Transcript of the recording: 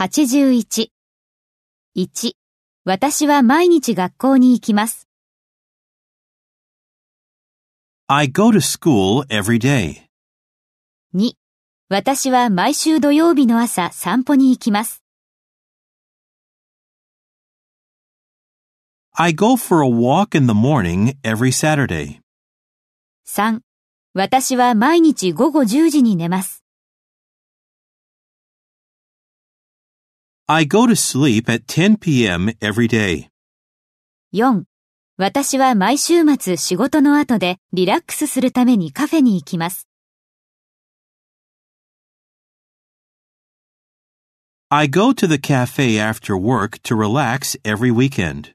81。1. 私は毎日学校に行きます。I go to school every day. 2. 私は毎週土曜日の朝散歩に行きます。I go for a walk in the morning every Saturday. 3. 私は毎日午後10時に寝ます。I go to sleep at 10 p.m. every day. 4. 私は毎週末仕事の後でリラックスするためにカフェに行きます。I go to the cafe after work to relax every weekend.